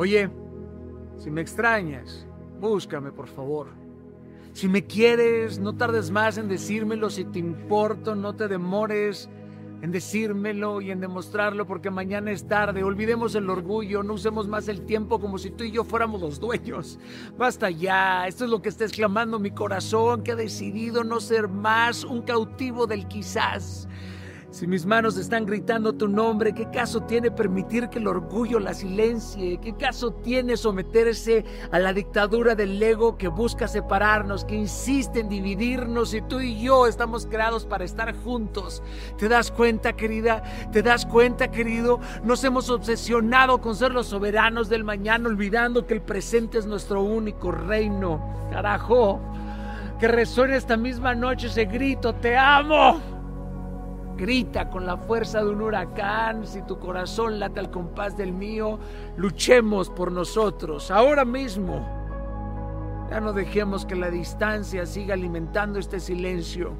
Oye, si me extrañas, búscame por favor. Si me quieres, no tardes más en decírmelo. Si te importo, no te demores en decírmelo y en demostrarlo porque mañana es tarde. Olvidemos el orgullo, no usemos más el tiempo como si tú y yo fuéramos los dueños. Basta ya, esto es lo que está exclamando mi corazón, que ha decidido no ser más un cautivo del quizás. Si mis manos están gritando tu nombre, ¿qué caso tiene permitir que el orgullo la silencie? ¿Qué caso tiene someterse a la dictadura del ego que busca separarnos, que insiste en dividirnos y tú y yo estamos creados para estar juntos? ¿Te das cuenta, querida? ¿Te das cuenta, querido? Nos hemos obsesionado con ser los soberanos del mañana, olvidando que el presente es nuestro único reino. Carajo, que resuene esta misma noche ese grito, te amo grita con la fuerza de un huracán, si tu corazón late al compás del mío, luchemos por nosotros, ahora mismo. Ya no dejemos que la distancia siga alimentando este silencio.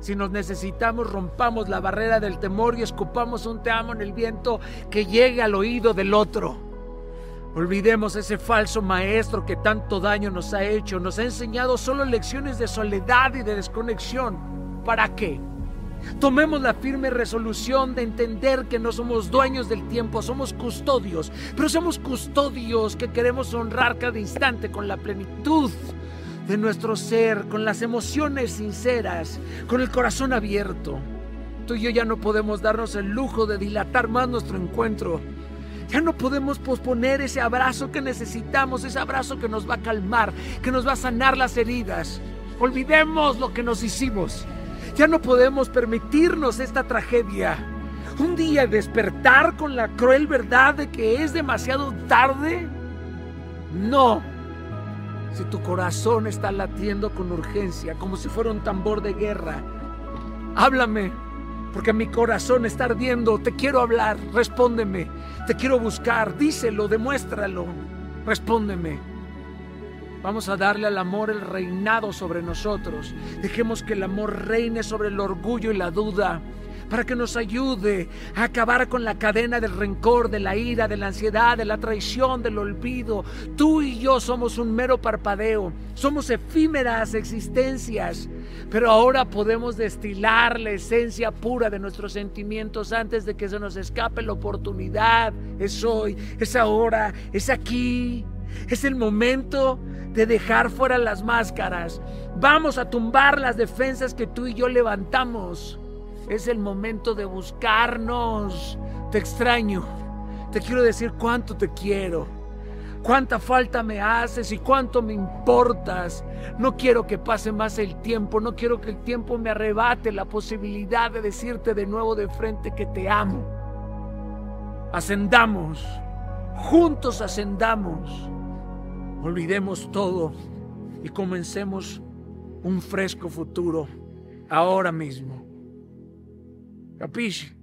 Si nos necesitamos, rompamos la barrera del temor y escupamos un te amo en el viento que llegue al oído del otro. Olvidemos ese falso maestro que tanto daño nos ha hecho, nos ha enseñado solo lecciones de soledad y de desconexión. ¿Para qué? Tomemos la firme resolución de entender que no somos dueños del tiempo, somos custodios, pero somos custodios que queremos honrar cada instante con la plenitud de nuestro ser, con las emociones sinceras, con el corazón abierto. Tú y yo ya no podemos darnos el lujo de dilatar más nuestro encuentro. Ya no podemos posponer ese abrazo que necesitamos, ese abrazo que nos va a calmar, que nos va a sanar las heridas. Olvidemos lo que nos hicimos. Ya no podemos permitirnos esta tragedia. Un día despertar con la cruel verdad de que es demasiado tarde. No. Si tu corazón está latiendo con urgencia, como si fuera un tambor de guerra, háblame, porque mi corazón está ardiendo. Te quiero hablar, respóndeme. Te quiero buscar, díselo, demuéstralo. Respóndeme. Vamos a darle al amor el reinado sobre nosotros. Dejemos que el amor reine sobre el orgullo y la duda para que nos ayude a acabar con la cadena del rencor, de la ira, de la ansiedad, de la traición, del olvido. Tú y yo somos un mero parpadeo, somos efímeras existencias, pero ahora podemos destilar la esencia pura de nuestros sentimientos antes de que se nos escape la oportunidad. Es hoy, es ahora, es aquí. Es el momento de dejar fuera las máscaras. Vamos a tumbar las defensas que tú y yo levantamos. Es el momento de buscarnos. Te extraño. Te quiero decir cuánto te quiero. Cuánta falta me haces y cuánto me importas. No quiero que pase más el tiempo. No quiero que el tiempo me arrebate la posibilidad de decirte de nuevo de frente que te amo. Ascendamos. Juntos ascendamos. Olvidemos todo y comencemos un fresco futuro ahora mismo. Capisci?